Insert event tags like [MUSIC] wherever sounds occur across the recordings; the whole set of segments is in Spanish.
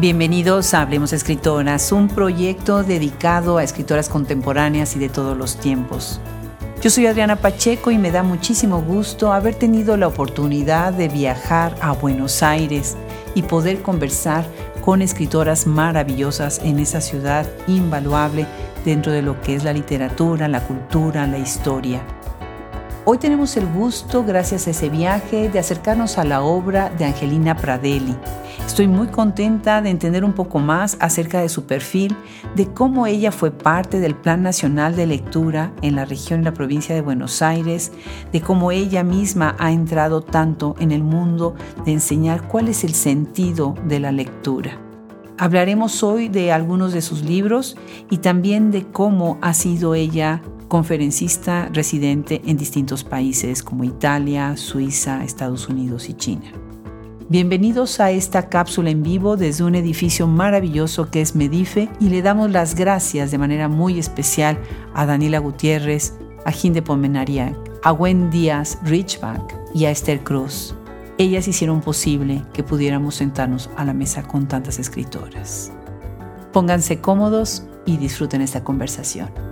Bienvenidos a Hablemos Escritoras, un proyecto dedicado a escritoras contemporáneas y de todos los tiempos. Yo soy Adriana Pacheco y me da muchísimo gusto haber tenido la oportunidad de viajar a Buenos Aires y poder conversar con escritoras maravillosas en esa ciudad invaluable dentro de lo que es la literatura, la cultura, la historia. Hoy tenemos el gusto, gracias a ese viaje, de acercarnos a la obra de Angelina Pradelli Estoy muy contenta de entender un poco más acerca de su perfil, de cómo ella fue parte del Plan Nacional de Lectura en la región y la provincia de Buenos Aires, de cómo ella misma ha entrado tanto en el mundo de enseñar cuál es el sentido de la lectura. Hablaremos hoy de algunos de sus libros y también de cómo ha sido ella conferencista residente en distintos países como Italia, Suiza, Estados Unidos y China. Bienvenidos a esta cápsula en vivo desde un edificio maravilloso que es Medife y le damos las gracias de manera muy especial a Daniela Gutiérrez, a Ginde Pomenariak, a Gwen Díaz Richback y a Esther Cruz. Ellas hicieron posible que pudiéramos sentarnos a la mesa con tantas escritoras. Pónganse cómodos y disfruten esta conversación.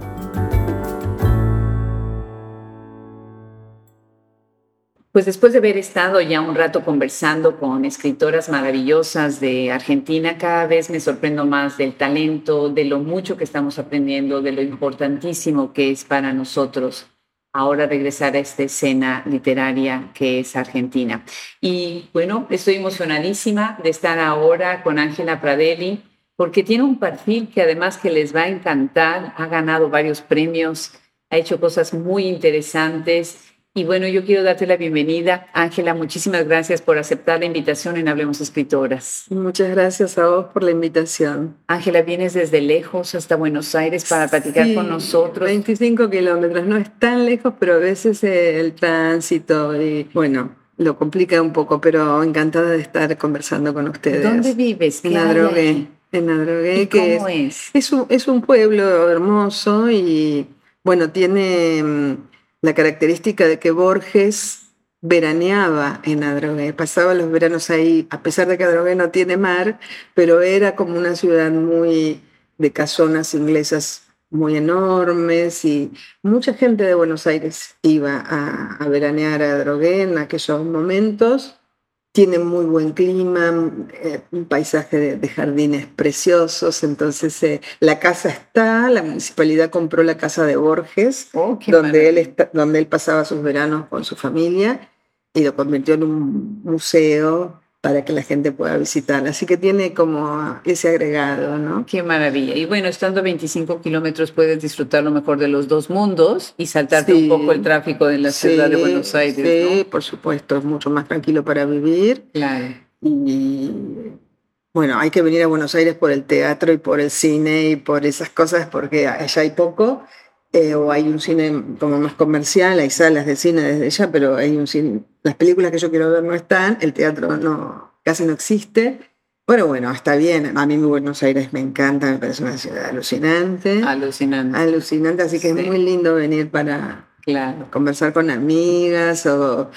Pues después de haber estado ya un rato conversando con escritoras maravillosas de Argentina, cada vez me sorprendo más del talento, de lo mucho que estamos aprendiendo, de lo importantísimo que es para nosotros ahora regresar a esta escena literaria que es Argentina. Y bueno, estoy emocionadísima de estar ahora con Ángela Pradelli, porque tiene un perfil que además que les va a encantar, ha ganado varios premios, ha hecho cosas muy interesantes y bueno, yo quiero darte la bienvenida. Ángela, muchísimas gracias por aceptar la invitación en Hablemos Escritoras. Muchas gracias a vos por la invitación. Ángela, vienes desde lejos hasta Buenos Aires para platicar con nosotros. 25 kilómetros, no es tan lejos, pero a veces el tránsito y bueno, lo complica un poco, pero encantada de estar conversando con ustedes. ¿Dónde vives? En Adrogué. En Adrogué, que cómo es? Es un, es un pueblo hermoso y bueno, tiene mm, la característica de que Borges veraneaba en Adrogué, pasaba los veranos ahí, a pesar de que Adrogué no tiene mar, pero era como una ciudad muy de casonas inglesas muy enormes y mucha gente de Buenos Aires iba a, a veranear a Adrogué en aquellos momentos tiene muy buen clima, eh, un paisaje de, jardines preciosos, entonces eh, la casa está, la municipalidad compró la casa de Borges, oh, donde, él donde él pasaba sus veranos con su familia y lo convirtió en un museo para que la gente pueda visitar. Así que tiene como ese agregado, ¿no? Qué maravilla. Y bueno, estando a 25 kilómetros puedes disfrutar lo mejor de los dos mundos y saltarte un poco el tráfico de la ciudad de Buenos Aires. Sí, por supuesto, es mucho más tranquilo para vivir. Claro. Y bueno, hay que venir a Buenos Aires por el teatro y por el cine y por esas cosas porque allá hay poco. Eh, o hay un cine como más comercial, hay salas de cine desde ya, pero hay un cine, las películas que yo quiero ver no están, el teatro no, casi no existe. Pero bueno, está bien. A mí Buenos Aires me encanta, me parece una ciudad alucinante. Alucinante. Alucinante, así que es muy lindo venir para, Claro. Conversar con amigas o,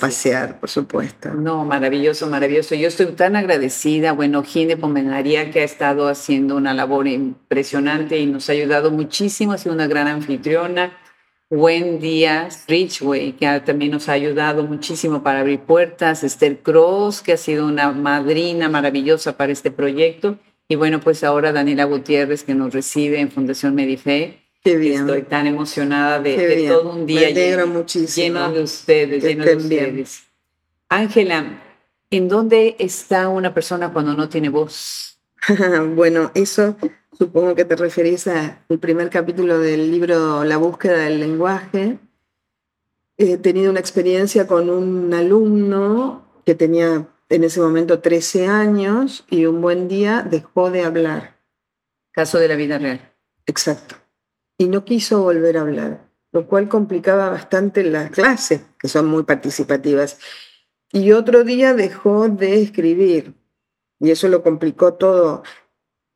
pasear, por supuesto. No, maravilloso, maravilloso. Yo estoy tan agradecida. Bueno, Gine Pomenaría, que ha estado haciendo una labor impresionante y nos ha ayudado muchísimo, ha sido una gran anfitriona. Díaz Richway, que también nos ha ayudado muchísimo para abrir puertas. Esther Cross, que ha sido una madrina maravillosa para este proyecto. Y bueno, pues ahora Daniela Gutiérrez, que nos recibe en Fundación Medife Estoy tan emocionada de, todo un día lleno, muchísimo. de ustedes, lleno de ustedes. Ángela, ¿en dónde está una persona cuando no tiene voz? [LAUGHS] bueno, eso supongo que te referís al primer capítulo del libro La búsqueda del lenguaje. He tenido una experiencia con un alumno que tenía en ese momento 13 años y un buen día dejó de hablar. Caso de la vida real. Exacto y no quiso volver a hablar, lo cual complicaba bastante las clases, que son muy participativas. Y otro día dejó de escribir y eso lo complicó todo.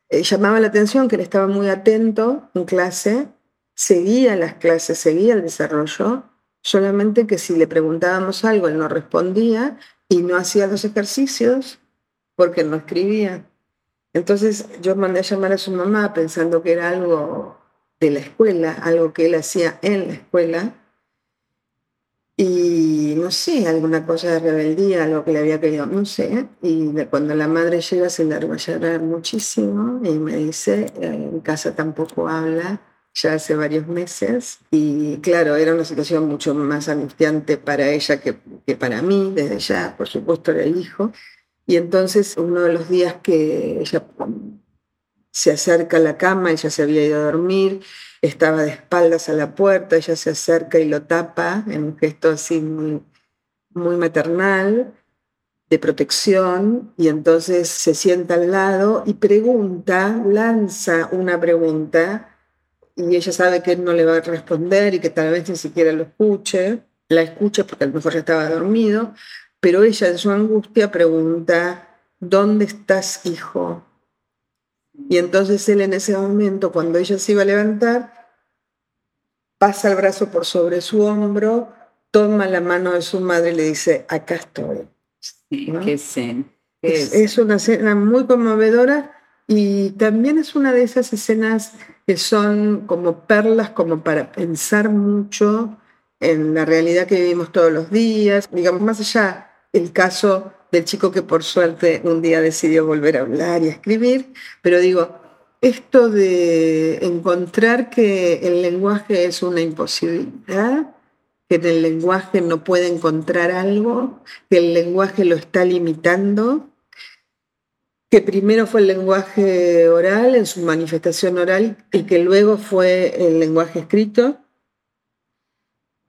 Eh, llamaba la atención que él estaba muy atento en clase, seguía las clases, seguía el desarrollo, solamente que si le preguntábamos algo él no respondía y no hacía los ejercicios porque no escribía. Entonces yo mandé a llamar a su mamá pensando que era algo de la escuela, algo que él hacía en la escuela. Y no sé, alguna cosa de rebeldía, algo que le había querido, no sé. Y cuando la madre llega se larga a llorar muchísimo y me dice, en casa tampoco habla, ya hace varios meses. Y claro, era una situación mucho más angustiante para ella que, que para mí, desde ya, por supuesto, era el hijo. Y entonces uno de los días que ella se acerca a la cama, ella se había ido a dormir, estaba de espaldas a la puerta, ella se acerca y lo tapa en un gesto así muy, muy maternal, de protección, y entonces se sienta al lado y pregunta, lanza una pregunta, y ella sabe que él no le va a responder y que tal vez ni siquiera lo escuche, la escucha porque a lo mejor ya estaba dormido, pero ella en su angustia pregunta, ¿dónde estás, hijo? Y entonces él en ese momento, cuando ella se iba a levantar, pasa el brazo por sobre su hombro, toma la mano de su madre y le dice, acá estoy. Sí, qué zen. Es, es, una escena muy conmovedora y también es una de esas escenas que son como perlas, como para pensar mucho en la realidad que vivimos todos los días, digamos, más allá el caso del chico que por suerte un día decidió volver a hablar y a escribir, pero digo, esto de encontrar que el lenguaje es una imposibilidad, que en el lenguaje no puede encontrar algo, que el lenguaje lo está limitando, que primero fue el lenguaje oral en su manifestación oral y que luego fue el lenguaje escrito,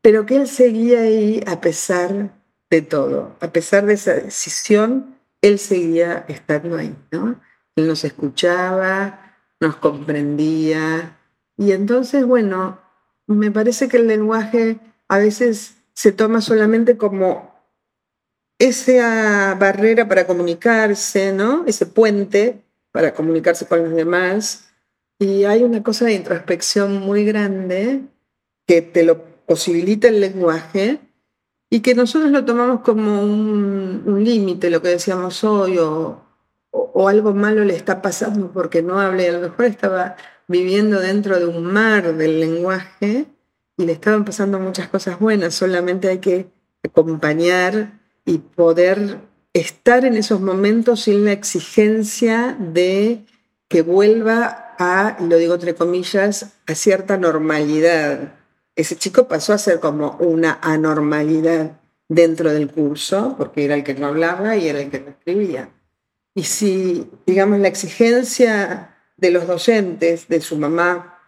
pero que él seguía ahí a pesar de todo. A pesar de esa decisión, él seguía estando ahí, ¿no? Él nos escuchaba, nos comprendía. Y entonces, bueno, me parece que el lenguaje a veces se toma solamente como esa barrera para comunicarse, ¿no? Ese puente para comunicarse con los demás. Y hay una cosa de introspección muy grande que te lo posibilita el lenguaje, y que nosotros lo tomamos como un, límite, lo que decíamos hoy, o, algo malo le está pasando porque no hable, a lo mejor estaba viviendo dentro de un mar del lenguaje y le estaban pasando muchas cosas buenas, solamente hay que acompañar y poder estar en esos momentos sin la exigencia de que vuelva a, lo digo entre comillas, a cierta normalidad ese chico pasó a ser como una anormalidad dentro del curso, porque era el que no hablaba y era el que no escribía. Y si, digamos, la exigencia de los docentes, de su mamá,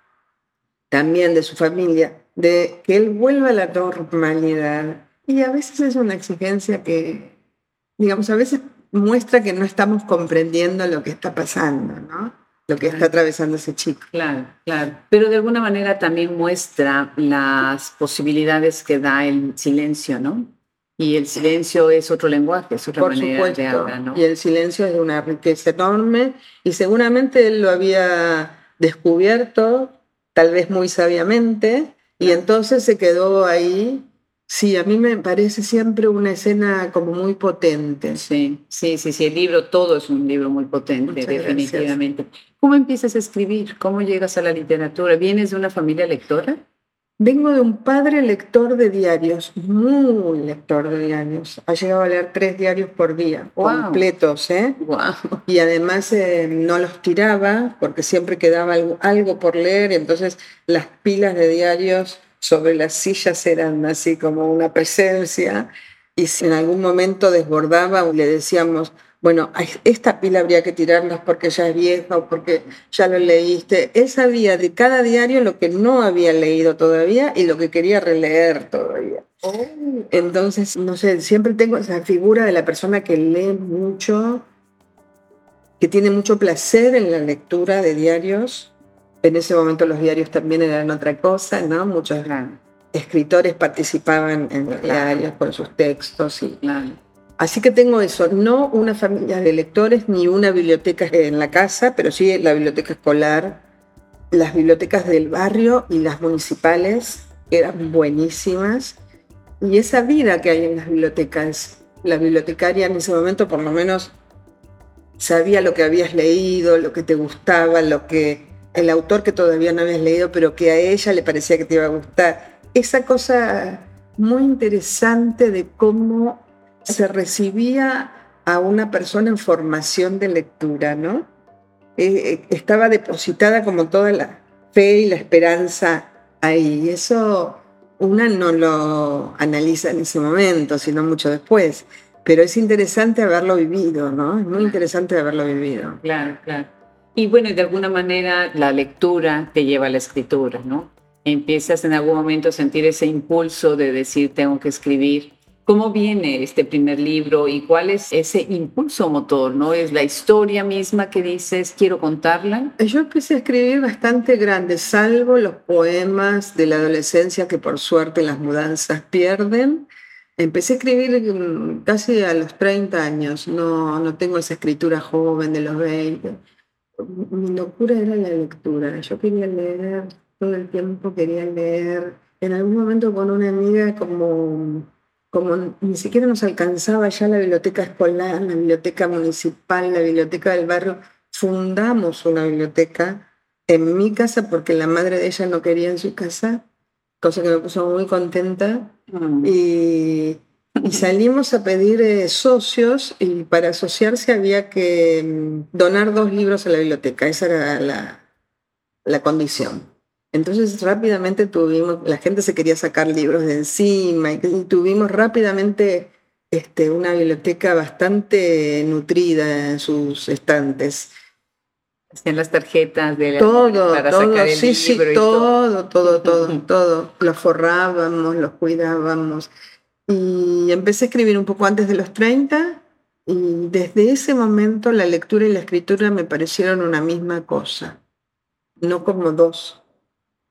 también de su familia, de que él vuelva a la normalidad, y a veces es una exigencia que, digamos, a veces muestra que no estamos comprendiendo lo que está pasando, ¿no? Lo que está atravesando ese chico. Claro, claro. Pero de alguna manera también muestra las posibilidades que da el silencio, ¿no? Y el silencio es otro lenguaje, es otra Por manera supuesto. de hablar, ¿no? Y el silencio es una riqueza enorme y seguramente él lo había descubierto, tal vez muy sabiamente, y entonces se quedó ahí Sí, a mí me parece siempre una escena como muy potente. Sí, sí, sí, sí, el libro, todo es un libro muy potente, definitivamente. ¿Cómo empiezas a escribir? ¿Cómo llegas a la literatura? ¿Vienes de una familia lectora? Vengo de un padre lector de diarios, muy lector de diarios. Ha llegado a leer tres diarios por día, completos, ¿eh? Wow. Y además eh, no los tiraba porque siempre quedaba algo, algo por leer, entonces las pilas de diarios sobre las sillas eran así como una presencia y si en algún momento desbordaba le decíamos, bueno, esta pila habría que tirarlas porque ya es vieja o porque ya lo leíste. Él sabía de cada diario lo que no había leído todavía y lo que quería releer todavía. Oh. Entonces, no sé, siempre tengo esa figura de la persona que lee mucho, que tiene mucho placer en la lectura de diarios en ese momento los diarios también eran otra cosa, ¿no? Muchos escritores participaban en los diarios con sus textos. Y, Así que tengo eso, no una familia de lectores ni una biblioteca en la casa, pero sí la biblioteca escolar, las bibliotecas del barrio y las municipales eran buenísimas. Y esa vida que hay en las bibliotecas, la bibliotecaria en ese momento por lo menos sabía lo que habías leído, lo que te gustaba, lo que el autor que todavía no habías leído, pero que a ella le parecía que te iba a gustar. Esa cosa muy interesante de cómo se recibía a una persona en formación de lectura, ¿no? Eh, eh, estaba depositada como toda la fe y la esperanza ahí. Y eso una no lo analiza en ese momento, sino mucho después. Pero es interesante haberlo vivido, ¿no? Es muy interesante haberlo vivido. Claro, claro. Y bueno, de alguna manera la lectura te lleva a la escritura, ¿no? Empiezas en algún momento a sentir ese impulso de decir, tengo que escribir. ¿Cómo viene este primer libro y cuál es ese impulso motor? ¿No es la historia misma que dices, quiero contarla? Yo empecé a escribir bastante grande, salvo los poemas de la adolescencia que por suerte las mudanzas pierden. Empecé a escribir mm, casi a los 30 años, no, no tengo esa escritura joven de los 20. Mi locura era la lectura, yo quería leer todo el tiempo, quería leer. En algún momento con una amiga como como ni siquiera nos alcanzaba ya la biblioteca escolar, la biblioteca municipal, la biblioteca del barrio, fundamos una biblioteca en mi casa porque la madre de ella no quería en su casa, cosa que me puso muy contenta. Mm. Y, salimos a pedir eh, socios y para asociarse había que mm, donar dos libros a la biblioteca, esa era la, la condición. Entonces rápidamente tuvimos, la gente se quería sacar libros de encima y, tuvimos rápidamente este, una biblioteca bastante nutrida en sus estantes. En las tarjetas de todo, para todo, sacar el sí, sí, todo, todo, todo, todo. [LAUGHS] Los forrábamos, los cuidábamos. Y empecé a escribir un poco antes de los 30 y desde ese momento la lectura y la escritura me parecieron una misma cosa, no como dos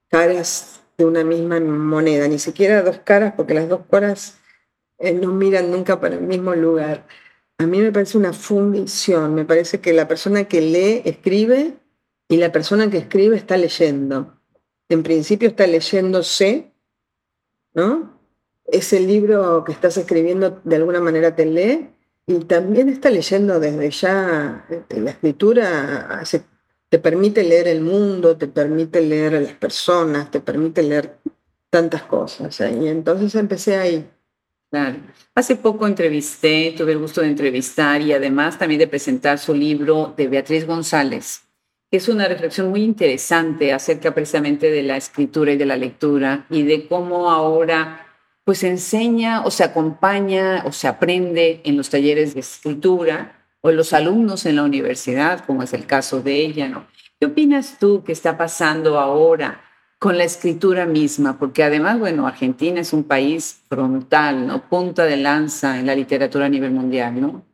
caras de una misma moneda, ni siquiera dos caras, porque las dos caras eh, no miran nunca para el mismo lugar. A mí me parece una fundición, me parece que la persona que lee escribe y la persona que escribe está leyendo. En principio está leyéndose, ¿no? Ese libro que estás escribiendo de alguna manera te lee y también está leyendo desde ya este, la escritura te permite leer el mundo, te permite leer a las personas, te permite leer tantas cosas. ¿eh? Y entonces empecé ahí. Claro. Hace poco entrevisté, tuve el gusto de entrevistar y además también de presentar su libro de Beatriz González, es una reflexión muy interesante acerca precisamente de la escritura y de la lectura y de cómo ahora pues enseña o se acompaña o se aprende en los talleres de escritura o los alumnos en la universidad, como es el caso de ella, ¿no? ¿Qué opinas tú que está pasando ahora con la escritura misma? Porque además, bueno, Argentina es un país frontal, ¿no? Punta de lanza en la literatura a nivel mundial, ¿no?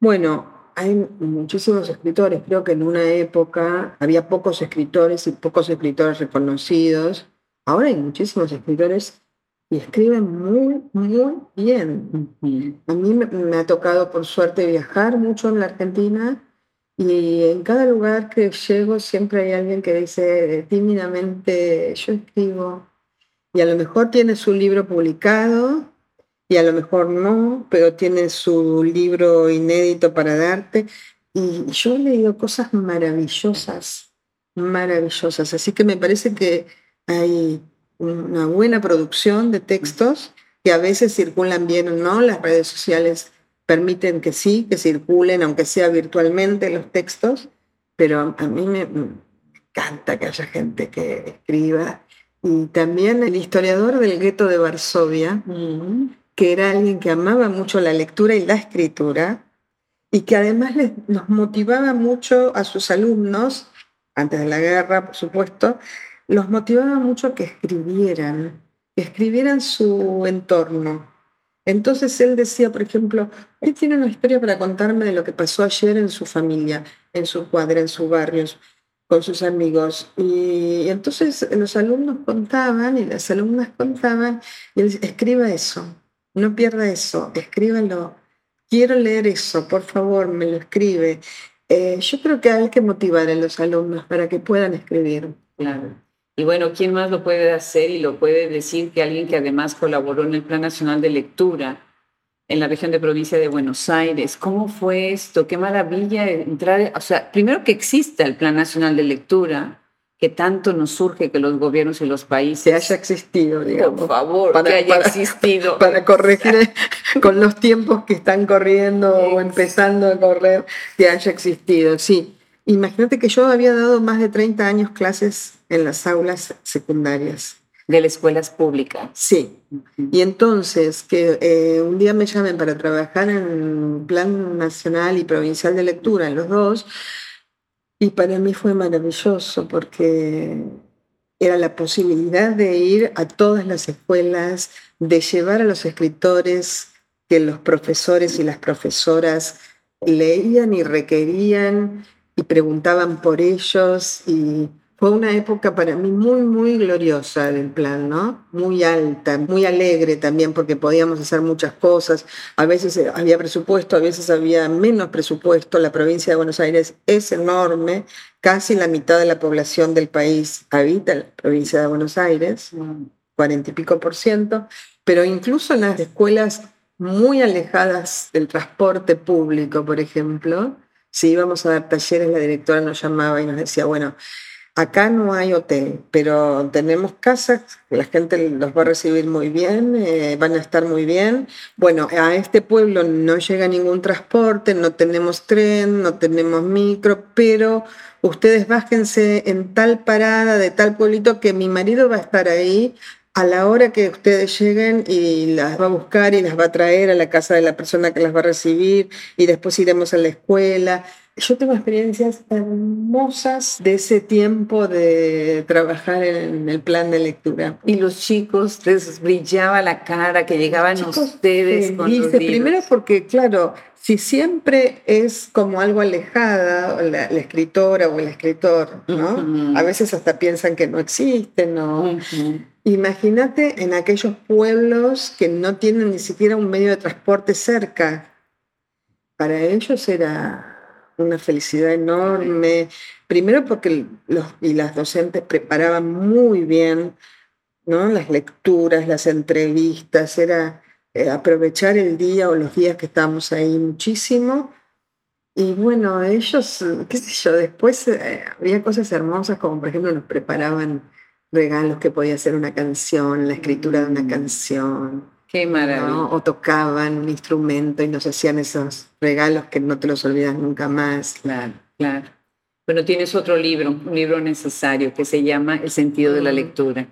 Bueno, hay muchísimos escritores. Creo que en una época había pocos escritores y pocos escritores reconocidos. Ahora hay muchísimos escritores y escribe muy, muy bien. A mí me, ha tocado, por suerte, viajar mucho en la Argentina y en cada lugar que llego siempre hay alguien que dice tímidamente, yo escribo. Y a lo mejor tiene su libro publicado y a lo mejor no, pero tiene su libro inédito para darte. Y yo he leído cosas maravillosas, maravillosas. Así que me parece que hay una buena producción de textos que a veces circulan bien o no. Las redes sociales permiten que sí, que circulen, aunque sea virtualmente, los textos, pero a mí me, encanta que haya gente que escriba. Y también el historiador del gueto de Varsovia, que era alguien que amaba mucho la lectura y la escritura, y que además les, nos motivaba mucho a sus alumnos, antes de la guerra, por supuesto, los motivaba mucho que escribieran, que escribieran su entorno. Entonces él decía, por ejemplo, él tiene una historia para contarme de lo que pasó ayer en su familia, en su cuadra, en su barrio, con sus amigos. Y entonces los alumnos contaban y las alumnas contaban, y él decía, escriba eso, no pierda eso, escríbalo. Quiero leer eso, por favor, me lo escribe. Eh, yo creo que hay que motivar a los alumnos para que puedan escribir. Claro. Y bueno, ¿quién más lo puede hacer y lo puede decir que alguien que además colaboró en el Plan Nacional de Lectura en la región de provincia de Buenos Aires. ¿Cómo fue esto? Qué maravilla entrar, o sea, primero que exista el Plan Nacional de Lectura, que tanto nos surge que los gobiernos y los países... Que haya existido, digamos. Por favor, para, que haya existido. [LAUGHS] Para corregir con los tiempos que están corriendo o empezando a correr, que haya existido, sí. Imagínate que yo había dado más de 30 años clases en las aulas secundarias. De las escuelas públicas. Sí. Y entonces, que eh, un día me llamen para trabajar en Plan Nacional y Provincial de Lectura, en los dos, y para mí fue maravilloso porque era la posibilidad de ir a todas las escuelas, de llevar a los escritores que los profesores y las profesoras leían y requerían y preguntaban por ellos y fue una época para mí muy, muy gloriosa del plan, ¿no? Muy alta, muy alegre también porque podíamos hacer muchas cosas. A veces había presupuesto, a veces había menos presupuesto. La provincia de Buenos Aires es enorme, casi la mitad de la población del país habita en la provincia de Buenos Aires, cuarenta y pico por ciento, pero incluso en las escuelas muy alejadas del transporte público, por ejemplo, si íbamos a dar talleres, la directora nos llamaba y nos decía, bueno, Acá no hay hotel, pero tenemos casas, la gente los va a recibir muy bien, eh, van a estar muy bien. Bueno, a este pueblo no llega ningún transporte, no tenemos tren, no tenemos micro, pero ustedes bájense en tal parada de tal pueblito que mi marido va a estar ahí a la hora que ustedes lleguen y las va a buscar y las va a traer a la casa de la persona que las va a recibir y después iremos a la escuela yo tengo experiencias hermosas de ese tiempo de trabajar en el plan de lectura. Y los chicos les brillaba la cara, que llegaban ustedes con los Primero porque, claro, si siempre es como algo alejada, la, escritora o el escritor, ¿no? A veces hasta piensan que no existen, ¿no? Imagínate en aquellos pueblos que no tienen ni siquiera un medio de transporte cerca. Para ellos era una felicidad enorme. Primero porque los y las docentes preparaban muy bien ¿no? las lecturas, las entrevistas, era eh, aprovechar el día o los días que estábamos ahí muchísimo. Y bueno, ellos, qué sé yo, después eh, había cosas hermosas como por ejemplo nos preparaban regalos que podía ser una canción, la escritura de una mm. canción. Qué maravilla. O tocaban un instrumento y nos hacían esos regalos que no te los olvidas nunca más. Claro, claro. Bueno, tienes otro libro, un libro necesario que se llama El sentido de la mm. lectura.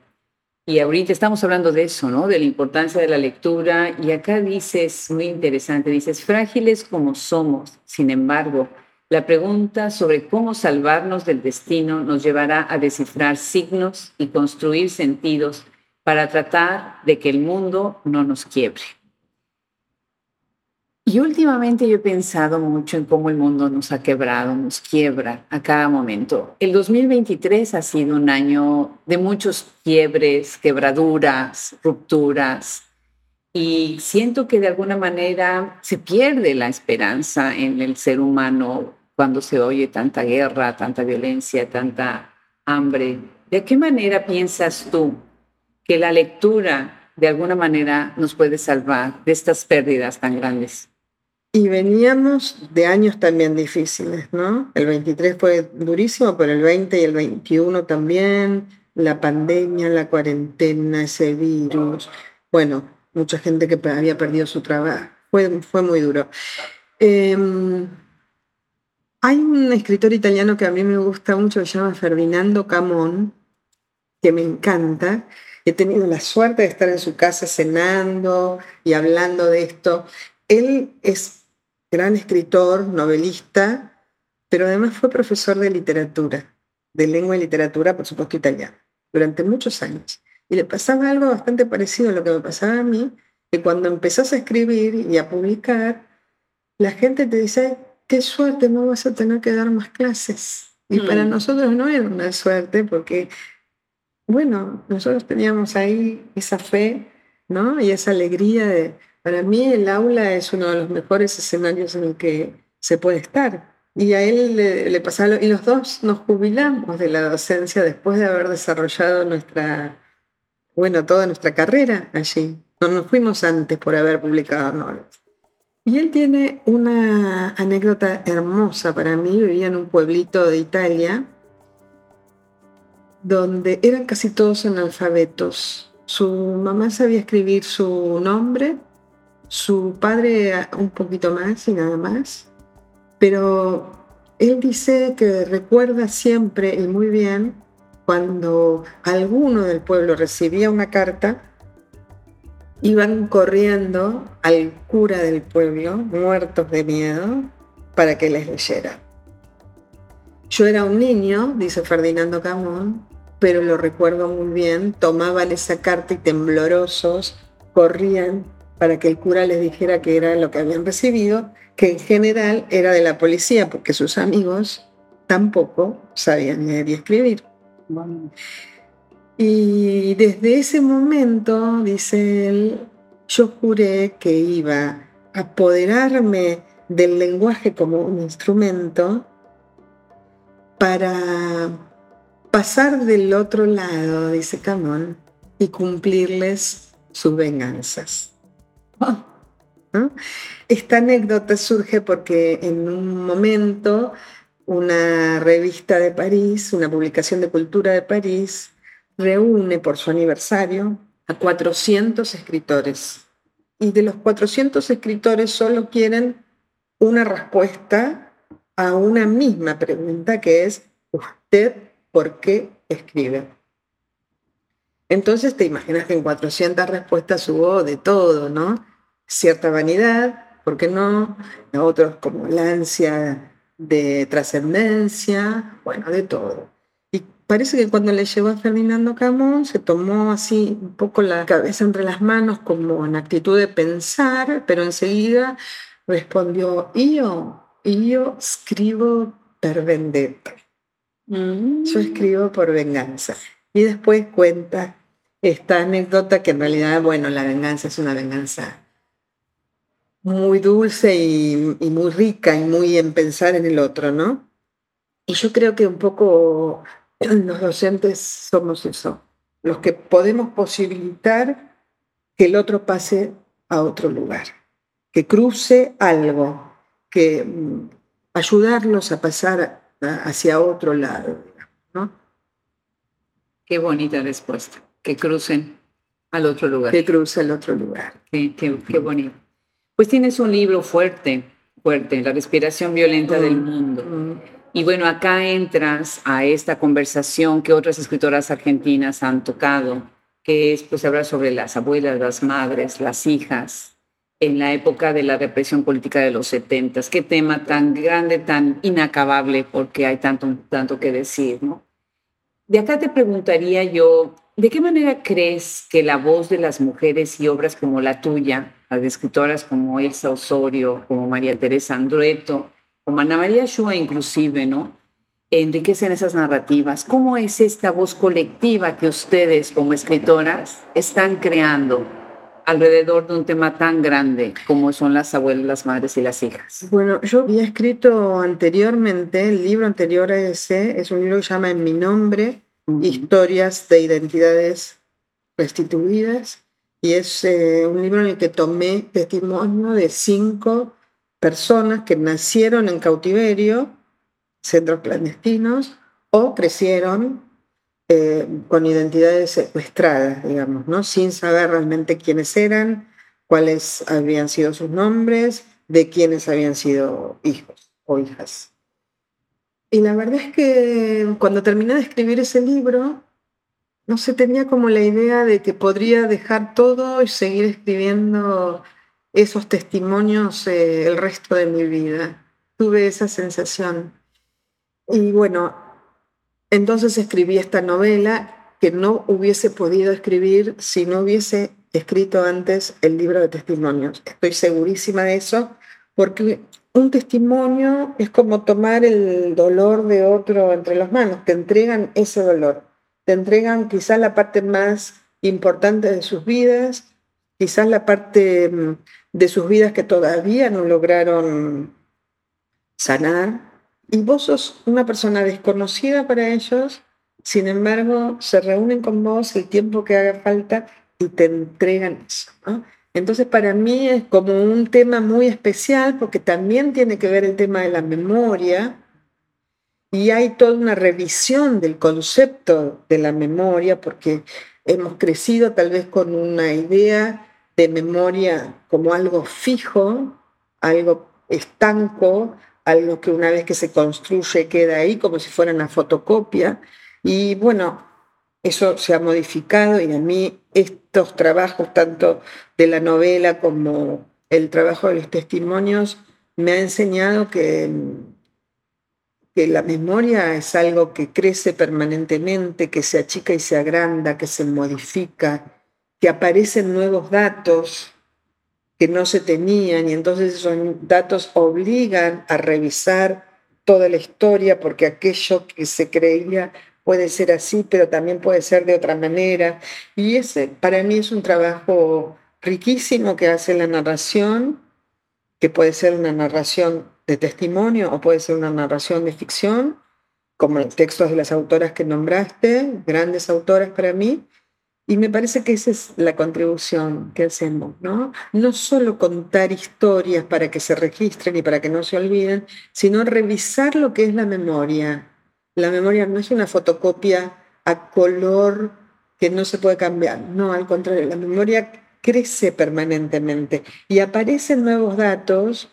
Y ahorita estamos hablando de eso, ¿no? De la importancia de la lectura. Y acá dices, muy interesante, dices, frágiles como somos, sin embargo, la pregunta sobre cómo salvarnos del destino nos llevará a descifrar signos y construir sentidos para tratar de que el mundo no nos quiebre. Y últimamente yo he pensado mucho en cómo el mundo nos ha quebrado, nos quiebra a cada momento. El 2023 ha sido un año de muchos quiebres, quebraduras, rupturas, y siento que de alguna manera se pierde la esperanza en el ser humano cuando se oye tanta guerra, tanta violencia, tanta hambre. ¿De qué manera piensas tú que la lectura de alguna manera nos puede salvar de estas pérdidas tan grandes. Y veníamos de años también difíciles, ¿no? El 23 fue durísimo, pero el 20 y el 21 también, la pandemia, la cuarentena, ese virus, bueno, mucha gente que había perdido su trabajo, fue, muy duro. Em, hay un escritor italiano que a mí me gusta mucho, se llama Ferdinando Camón, que me encanta, He tenido la suerte de estar en su casa cenando y hablando de esto. Él es gran escritor, novelista, pero además fue profesor de literatura, de lengua y literatura, por supuesto italiana, durante muchos años. Y le pasaba algo bastante parecido a lo que me pasaba a mí, que cuando empezás a escribir y a publicar, la gente te dice, qué suerte, no vas a tener que dar más clases. Y para mm. nosotros no era una suerte porque bueno, nosotros teníamos ahí esa fe, ¿no? Y esa alegría de, para mí el aula es uno de los mejores escenarios en el que se puede estar. Y a él le, pasaba, y los dos nos jubilamos de la docencia después de haber desarrollado nuestra, bueno, toda nuestra carrera allí. No nos fuimos antes por haber publicado novelas. Y él tiene una anécdota hermosa para mí. Vivía en un pueblito de Italia donde eran casi todos analfabetos. Su mamá sabía escribir su nombre, su padre un poquito más y nada más. Pero él dice que recuerda siempre y muy bien cuando alguno del pueblo recibía una carta, iban corriendo al cura del pueblo, muertos de miedo, para que les leyera. Yo era un niño, dice Ferdinando Camón, pero lo recuerdo muy bien, tomaban esa carta y temblorosos corrían para que el cura les dijera que era lo que habían recibido, que en general era de la policía, porque sus amigos tampoco sabían leer y escribir. Y desde ese momento, dice él, yo juré que iba a apoderarme del lenguaje como un instrumento para pasar del otro lado, dice Camón, y cumplirles sus venganzas. Esta anécdota surge porque en un momento una revista de París, una publicación de cultura de París, reúne por su aniversario a 400 escritores. Y de los 400 escritores solo quieren una respuesta a una misma pregunta que es, ¿usted por qué escribe? Entonces te imaginas que en 400 respuestas hubo de todo, ¿no? Cierta vanidad, ¿por qué no? Otros como la ansia de trascendencia, bueno, de todo. Y parece que cuando le llegó a Ferdinando Camón se tomó así un poco la cabeza entre las manos como en actitud de pensar, pero enseguida respondió, yo, yo escribo per vendetta. Mm. Yo escribo por venganza. Y después cuenta esta anécdota que en realidad, bueno, la venganza es una venganza muy dulce y, muy rica y muy en pensar en el otro, ¿no? Y yo creo que un poco [CLEARS THROAT] los docentes somos eso, los que podemos posibilitar que el otro pase a otro lugar, que cruce algo, que mm, ayudarlos a pasar hacia otro lado, ¿no? Qué bonita respuesta, que crucen al otro lugar. Que cruce al otro lugar. qué, qué bonito. Pues tienes un libro fuerte, fuerte, La respiración violenta del mm, mundo. Mm. Y bueno, acá entras a esta conversación que otras escritoras argentinas han tocado, que es pues hablar sobre las abuelas, las madres, las hijas, en la época de la represión política de los setentas. Qué tema tan grande, tan inacabable, porque hay tanto, tanto que decir, ¿no? De acá te preguntaría yo, ¿de qué manera crees que la voz de las mujeres y obras como la tuya a escritoras como Elsa Osorio, como María Teresa Andrueto, como Ana María Shua inclusive, ¿no? Enriquecen esas narrativas. ¿Cómo es esta voz colectiva que ustedes como escritoras están creando alrededor de un tema tan grande como son las abuelas, las madres y las hijas? Bueno, yo había escrito anteriormente, el libro anterior a ese, es un libro que se llama En mi nombre, Historias de Identidades Restituidas y es eh, un libro en el que tomé testimonio de cinco personas que nacieron en cautiverio, centros clandestinos, o crecieron eh, con identidades secuestradas, digamos, ¿no? sin saber realmente quiénes eran, cuáles habían sido sus nombres, de quiénes habían sido hijos o hijas. Y la verdad es que cuando terminé de escribir ese libro, no sé, tenía como la idea de que podría dejar todo y seguir escribiendo esos testimonios eh, el resto de mi vida. Tuve esa sensación. Y bueno, entonces escribí esta novela que no hubiese podido escribir si no hubiese escrito antes el libro de testimonios. Estoy segurísima de eso, porque un testimonio es como tomar el dolor de otro entre las manos, te entregan ese dolor te entregan quizás la parte más importante de sus vidas, quizás la parte mm, de sus vidas que todavía no lograron sanar. Y vos sos una persona desconocida para ellos, sin embargo, se reúnen con vos el tiempo que haga falta y te entregan eso. Entonces para mí es como un tema muy especial porque también tiene que ver el tema de la memoria y hay toda una revisión del concepto de la memoria porque hemos crecido tal vez con una idea de memoria como algo fijo, algo estanco, algo que una vez que se construye queda ahí como si fuera una fotocopia. Y bueno, eso se ha modificado y a mí estos trabajos, tanto de la novela como el trabajo de los testimonios, me ha enseñado que, que la memoria es algo que crece permanentemente, que se achica y se agranda, que se modifica, que aparecen nuevos datos que no se tenían y entonces esos datos obligan a revisar toda la historia porque aquello que se creía puede ser así, pero también puede ser de otra manera. Y ese para mí es un trabajo riquísimo que hace la narración, que puede ser una narración de testimonio o puede ser una narración de ficción, como los textos de las autoras que nombraste, grandes autoras para mí. Y me parece que esa es la contribución que hacemos, ¿no? No solo contar historias para que se registren y para que no se olviden, sino revisar lo que es la memoria, la memoria no es una fotocopia a color que no se puede cambiar. No, al contrario, la memoria crece permanentemente y aparecen nuevos datos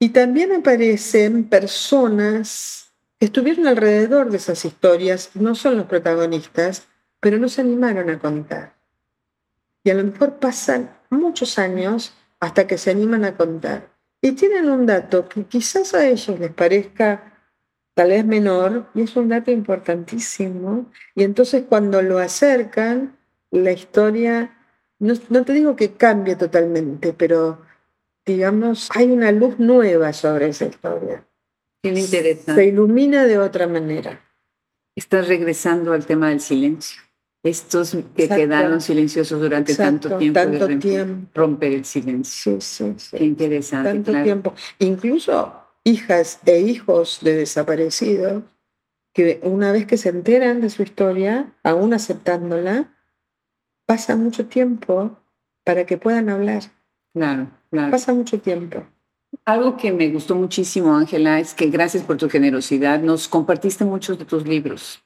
y también aparecen personas que estuvieron alrededor de esas historias, no son los protagonistas, pero no se animaron a contar. Y a lo mejor pasan muchos años hasta que se animan a contar. Y tienen un dato que quizás a ellos les parezca tal vez menor, y es un dato importantísimo. Y entonces cuando lo acercan, la historia, no, te digo que cambie totalmente, pero digamos, hay una luz nueva sobre esa historia. Se ilumina de otra manera. Estás regresando al tema del silencio. Estos que quedaron silenciosos durante tanto tiempo. Tanto tiempo. Romper el silencio. Sí, sí, sí. Qué interesante. Tanto tiempo. Incluso hijas e hijos de desaparecidos que una vez que se enteran de su historia, aún aceptándola, pasa mucho tiempo para que puedan hablar. Claro, claro. Pasa mucho tiempo. Algo que me gustó muchísimo, Ángela, es que gracias por tu generosidad, nos compartiste muchos de tus libros.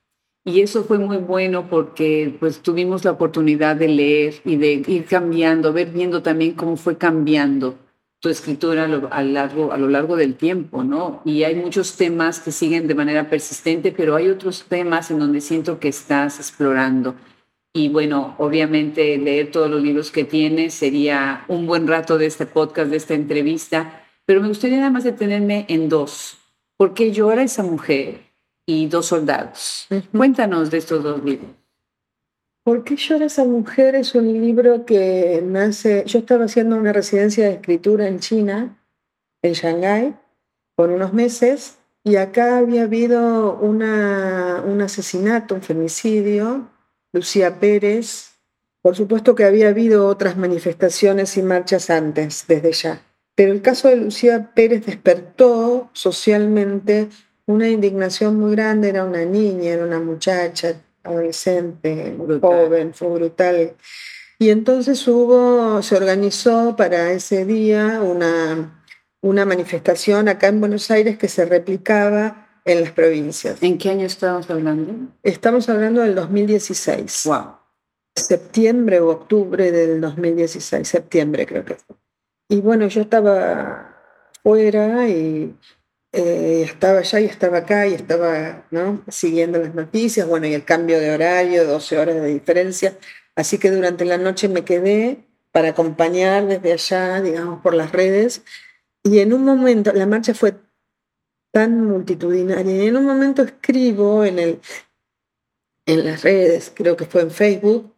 Y eso fue muy bueno porque pues tuvimos la oportunidad de leer y de ir cambiando, ver viendo también cómo fue cambiando tu escritura a lo, largo, a lo largo del tiempo, ¿no? Y hay muchos temas que siguen de manera persistente, pero hay otros temas en donde siento que estás explorando. Y bueno, obviamente leer todos los libros que tienes sería un buen rato de este podcast, de esta entrevista, pero me gustaría nada más detenerme en dos. ¿Por qué llora esa mujer y dos soldados? Cuéntanos de estos dos libros. ¿Por qué llora esa mujer? Es un libro que nace. Yo estaba haciendo una residencia de escritura en China, en Shanghái, por unos meses, y acá había habido una, un asesinato, un femicidio. Lucía Pérez. Por supuesto que había habido otras manifestaciones y marchas antes, desde ya. Pero el caso de Lucía Pérez despertó socialmente una indignación muy grande. Era una niña, era una muchacha, adolescente, joven, fue brutal. Y entonces hubo, se organizó para ese día una, una manifestación acá en Buenos Aires que se replicaba en las provincias. ¿En qué año estamos hablando? Estamos hablando del 2016. Wow. Septiembre o octubre del 2016, septiembre creo que fue. Y bueno, yo estaba fuera y eh, estaba allá y estaba acá y estaba ¿no? siguiendo las noticias, bueno, y el cambio de horario, 12 horas de diferencia. Así que durante la noche me quedé para acompañar desde allá, digamos, por las redes. Y en un momento, la marcha fue tan multitudinaria, y en un momento escribo en, el, en las redes, creo que fue en Facebook,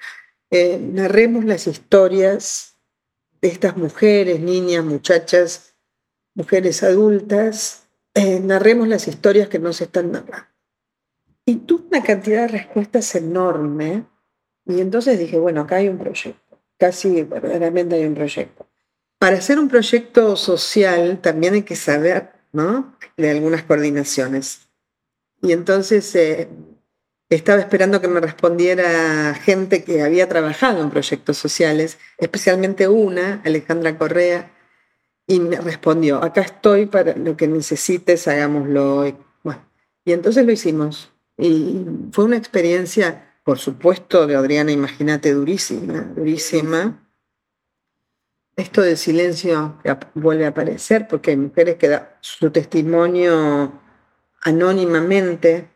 eh, narremos las historias de estas mujeres, niñas, muchachas, mujeres adultas, eh, narremos las historias que nos están narrando. Y tuve una cantidad de respuestas enorme. Y entonces dije, bueno, acá hay un proyecto. Casi verdaderamente hay un proyecto. Para hacer un proyecto social también hay que saber, ¿no? De algunas coordinaciones. Y entonces eh, estaba esperando que me respondiera gente que había trabajado en proyectos sociales, especialmente una, Alejandra Correa, y me respondió, acá estoy para lo que necesites, hagámoslo. Bueno, y entonces lo hicimos. Y fue una experiencia, por supuesto, de Adriana, imagínate, durísima, durísima. Esto del silencio vuelve a aparecer porque hay mujeres que dan su testimonio anónimamente,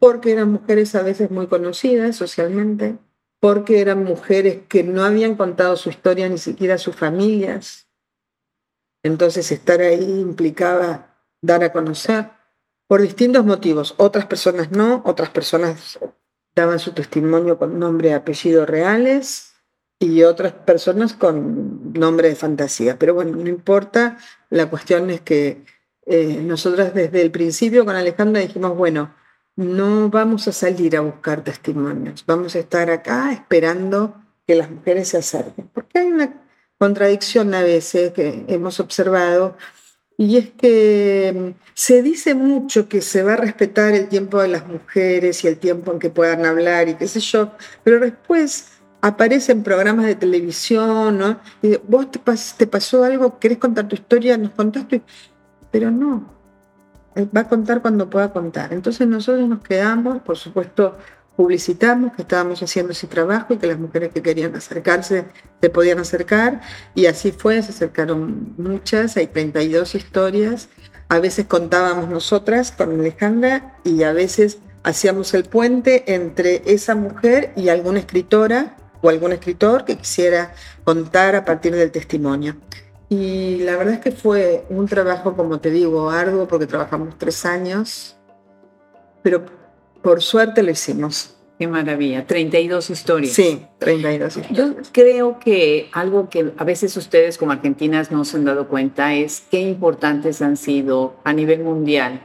porque eran mujeres a veces muy conocidas socialmente, porque eran mujeres que no habían contado su historia ni siquiera a sus familias. Entonces estar ahí implicaba dar a conocer por distintos motivos. Otras personas no, otras personas daban su testimonio con nombre y apellido reales y otras personas con nombre de fantasía. Pero bueno, no importa, la cuestión es que eh, nosotras desde el principio con Alejandra dijimos, bueno, no vamos a salir a buscar testimonios, vamos a estar acá esperando que las mujeres se acerquen, porque hay una contradicción a veces que hemos observado, y es que mm, se dice mucho que se va a respetar el tiempo de las mujeres y el tiempo en que puedan hablar y qué sé yo, pero después aparecen programas de televisión, ¿no? Y vos te, te pasó algo, querés contar tu historia, nos contaste, pero no, va a contar cuando pueda contar. Entonces nosotros nos quedamos, por supuesto, publicitamos que estábamos haciendo ese trabajo y que las mujeres que querían acercarse se podían acercar y así fue, se acercaron muchas, hay 32 historias, a veces contábamos nosotras con Alejandra y a veces hacíamos el puente entre esa mujer y alguna escritora o algún escritor que quisiera contar a partir del testimonio. Y la verdad es que fue un trabajo, como te digo, arduo porque trabajamos tres años, pero por suerte lo hicimos. Qué maravilla, 32 historias. Sí, 32 historias. Yo creo que algo que a veces ustedes como argentinas no se han dado cuenta es qué importantes han sido a nivel mundial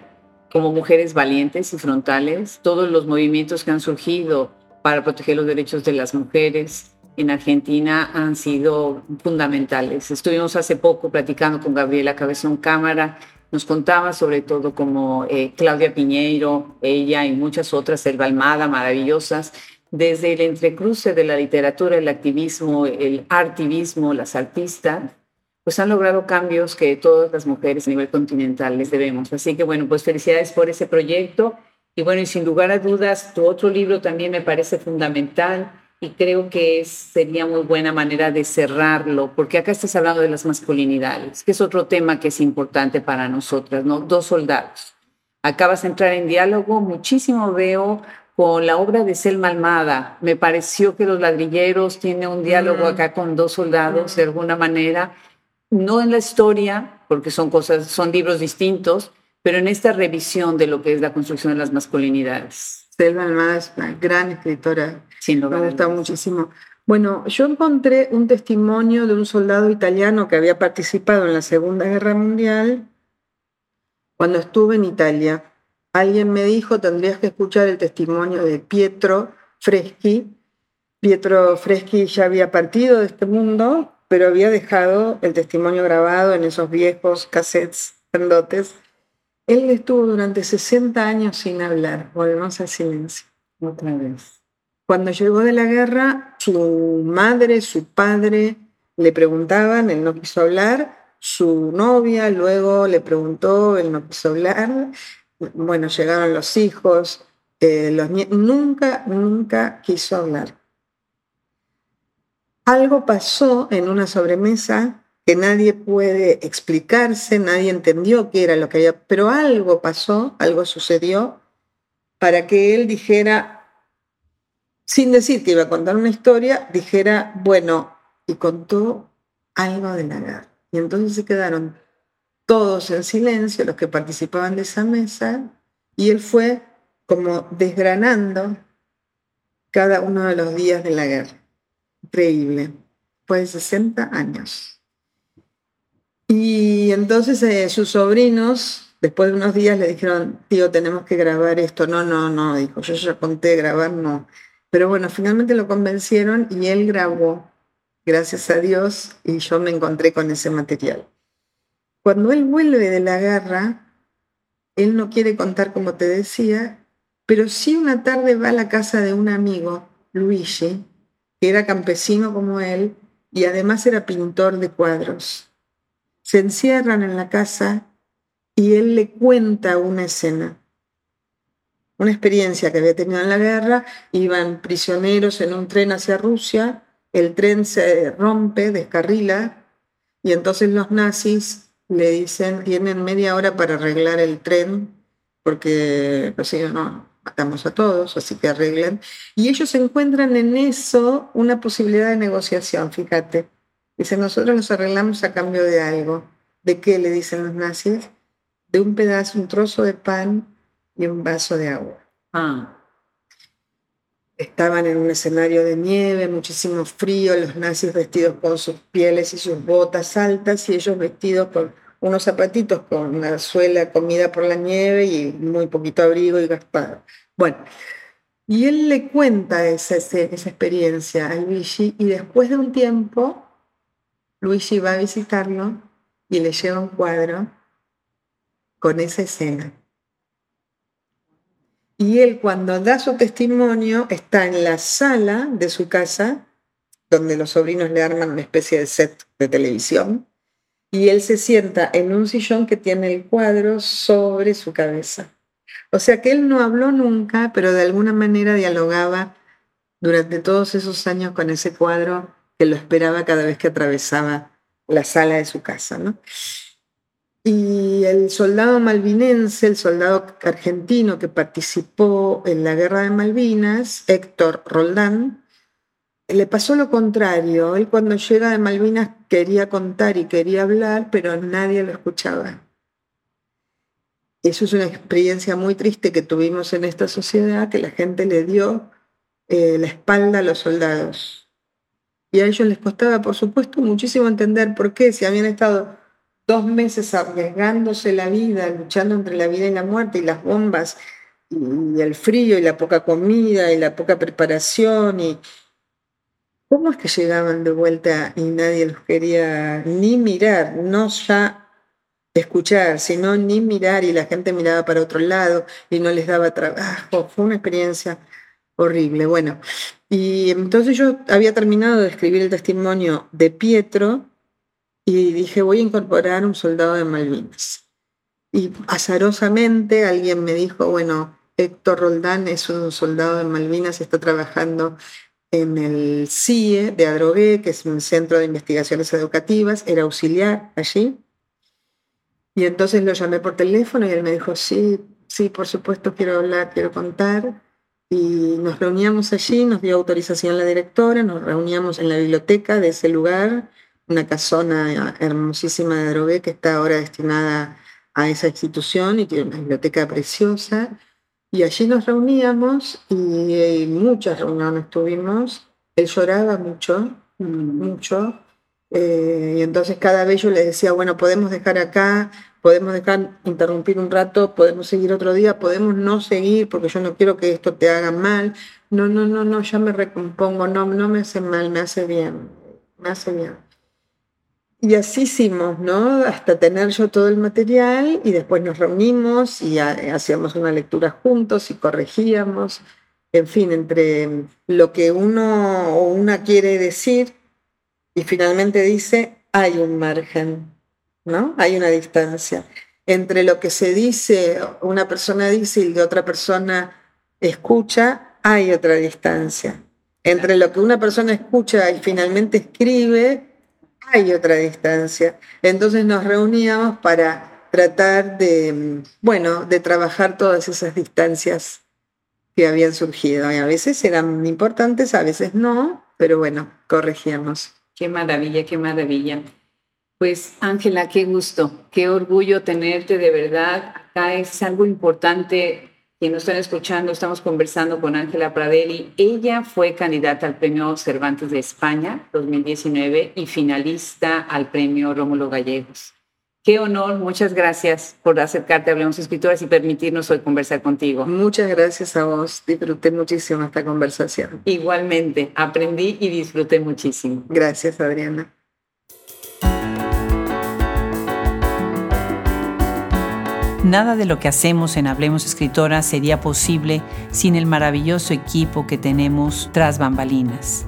como mujeres valientes y frontales, todos los movimientos que han surgido para proteger los derechos de las mujeres, en Argentina han sido fundamentales. Estuvimos hace poco platicando con Gabriela Cabezón Cámara, nos contaba sobre todo como eh, Claudia Piñeiro, ella y muchas otras, Elba Almada, maravillosas, desde el entrecruce de la literatura, el activismo, el artivismo, las artistas, pues han logrado cambios que todas las mujeres a nivel continental les debemos. Así que bueno, pues felicidades por ese proyecto. Y bueno, y sin lugar a dudas, tu otro libro también me parece fundamental y creo que sería muy buena manera de cerrarlo, porque acá estás hablando de las masculinidades, que es otro tema que es importante para nosotras, ¿no? Dos soldados. Acabas de entrar en diálogo, muchísimo veo con la obra de Selma Almada. Me pareció que Los Ladrilleros tiene un diálogo acá con dos soldados, de alguna manera, no en la historia, porque son cosas, son libros distintos, pero en esta revisión de lo que es la construcción de las masculinidades. Selma Almada es una gran escritora me gusta muchísimo. Bueno, yo encontré un testimonio de un soldado italiano que había participado en la Segunda Guerra Mundial cuando estuve en Italia. Alguien me dijo, tendrías que escuchar el testimonio de Pietro Freschi. Pietro Freschi ya había partido de este mundo, pero había dejado el testimonio grabado en esos viejos cassettes grandotes. Él estuvo durante 60 años sin hablar, volvemos al silencio. Otra vez. Cuando llegó de la guerra, su madre, su padre le preguntaban, él no quiso hablar, su novia luego le preguntó, él no quiso hablar, bueno, llegaron los hijos, eh, los nunca, nunca quiso hablar. Algo pasó en una sobremesa que nadie puede explicarse, nadie entendió qué era lo que había, pero algo pasó, algo sucedió para que él dijera, sin decir que iba a contar una historia, dijera, bueno, y contó algo de la guerra. Y entonces se quedaron todos en silencio, los que participaban de esa mesa, y él fue como desgranando cada uno de los días de la guerra. Increíble. Fue de 60 años. Y entonces eh, sus sobrinos, después de unos días, le dijeron, tío, tenemos que grabar esto. No, no, no, dijo, yo ya conté grabar, no. Pero bueno, finalmente lo convencieron y él grabó, gracias a Dios, y yo me encontré con ese material. Cuando él vuelve de la guerra, él no quiere contar, como te decía, pero sí una tarde va a la casa de un amigo, Luigi, que era campesino como él y además era pintor de cuadros. Se encierran en la casa y él le cuenta una escena, una experiencia que había tenido en la guerra. Iban prisioneros en un tren hacia Rusia, el tren se rompe, descarrila, y entonces los nazis le dicen, tienen media hora para arreglar el tren, porque pues, no, matamos a todos, así que arreglan. Y ellos encuentran en eso una posibilidad de negociación, fíjate. Dicen, nosotros nos arreglamos a cambio de algo. ¿De qué le dicen los nazis? De un pedazo, un trozo de pan y un vaso de agua. Ah. Estaban en un escenario de nieve, muchísimo frío, los nazis vestidos con sus pieles y sus botas altas y ellos vestidos con unos zapatitos con una suela comida por la nieve y muy poquito abrigo y gaspado. Bueno, y él le cuenta esa, esa experiencia a Luigi y después de un tiempo, Luigi va a visitarlo y le lleva un cuadro con esa escena. Y él cuando da su testimonio está en la sala de su casa, donde los sobrinos le arman una especie de set de televisión, y él se sienta en un sillón que tiene el cuadro sobre su cabeza. O sea que él no habló nunca, pero de alguna manera dialogaba durante todos esos años con ese cuadro que lo esperaba cada vez que atravesaba la sala de su casa. Y el soldado malvinense, el soldado argentino que participó en la guerra de Malvinas, Héctor Roldán, le pasó lo contrario. Él cuando llega de Malvinas quería contar y quería hablar, pero nadie lo escuchaba. Eso es una experiencia muy triste que tuvimos en esta sociedad, que la gente le dio eh, la espalda a los soldados. Y a ellos les costaba, por supuesto, muchísimo entender por qué, si habían estado dos meses arriesgándose la vida, luchando entre la vida y la muerte, y las bombas, y el frío, y la poca comida, y la poca preparación, y, ¿Cómo es que llegaban de vuelta y nadie los quería ni mirar, no ya escuchar, sino ni mirar y la gente miraba para otro lado y no les daba trabajo? Fue una experiencia horrible. Bueno, y entonces yo había terminado de escribir el testimonio de Pietro y dije, voy a incorporar un soldado de Malvinas. Y azarosamente alguien me dijo, bueno, Héctor Roldán es un soldado de Malvinas, está trabajando en el CIE de Adrogué, que es un centro de investigaciones educativas, era auxiliar allí. Y entonces lo llamé por teléfono y él me dijo, sí, sí, por supuesto, quiero hablar, quiero contar. Y nos reuníamos allí, nos dio autorización la directora, nos reuníamos en la biblioteca de ese lugar, una casona hermosísima de Adrogué que está ahora destinada a esa institución y tiene una biblioteca preciosa. Y allí nos reuníamos y, eh, muchas reuniones tuvimos. Él lloraba mucho, mucho. Eh, y entonces cada vez yo le decía, bueno, podemos dejar acá, podemos dejar interrumpir un rato, podemos seguir otro día, podemos no seguir porque yo no quiero que esto te haga mal. No, no, no, no, ya me recompongo, no, no me hace mal, me hace bien, me hace bien. Y así hicimos, ¿no? Hasta tener yo todo el material y después nos reunimos y hacíamos una lectura juntos y corregíamos. En fin, entre lo que uno o una quiere decir y finalmente dice, hay un margen, ¿no? Hay una distancia. Entre lo que se dice, una persona dice y de otra persona escucha, hay otra distancia. Entre lo que una persona escucha y finalmente escribe, hay otra distancia. Entonces nos reuníamos para tratar de, bueno, de trabajar todas esas distancias que habían surgido. Y a veces eran importantes, a veces no, pero bueno, corregíamos. Qué maravilla, qué maravilla. Pues Ángela, qué gusto, qué orgullo tenerte de verdad. Acá es algo importante que nos están escuchando, estamos conversando con Ángela Pradelli. Ella fue candidata al Premio Cervantes de España 2019 y finalista al Premio Rómulo Gallegos. Qué honor, muchas gracias por acercarte a Hablemos Escritoras y permitirnos hoy conversar contigo. Muchas gracias a vos, disfruté muchísimo esta conversación. Igualmente, aprendí y disfruté muchísimo. Gracias, Adriana. Nada de lo que hacemos en Hablemos Escritoras sería posible sin el maravilloso equipo que tenemos tras bambalinas.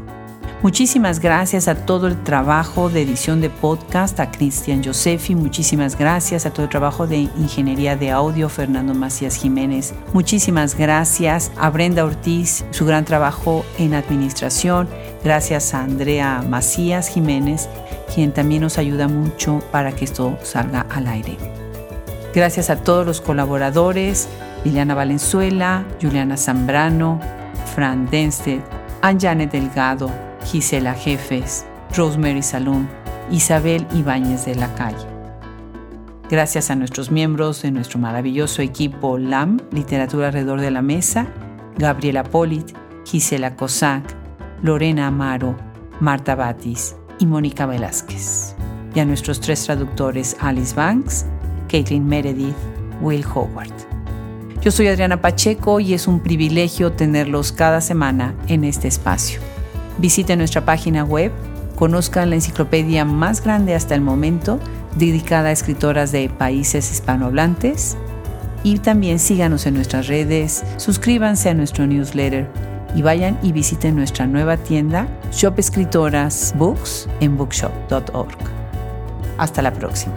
Muchísimas gracias a todo el trabajo de edición de podcast, a Cristian Josefi, muchísimas gracias a todo el trabajo de ingeniería de audio, Fernando Macías Jiménez, muchísimas gracias a Brenda Ortiz, su gran trabajo en administración, gracias a Andrea Macías Jiménez, quien también nos ayuda mucho para que esto salga al aire. Gracias a todos los colaboradores, Liliana Valenzuela, Juliana Zambrano, Fran Denstedt, Anjane Delgado, Gisela Jefes, Rosemary Salón, Isabel Ibáñez de la Calle. Gracias a nuestros miembros de nuestro maravilloso equipo LAM, Literatura alrededor de la Mesa, Gabriela Polit, Gisela Cosac, Lorena Amaro, Marta Batis y Mónica Velázquez. Y a nuestros tres traductores Alice Banks, Caitlin Meredith, Will Howard. Yo soy Adriana Pacheco y es un privilegio tenerlos cada semana en este espacio. Visite nuestra página web, conozca la enciclopedia más grande hasta el momento dedicada a escritoras de países hispanohablantes y también síganos en nuestras redes, suscríbanse a nuestro newsletter y vayan y visiten nuestra nueva tienda Shop Escritoras Books en bookshop.org. Hasta la próxima.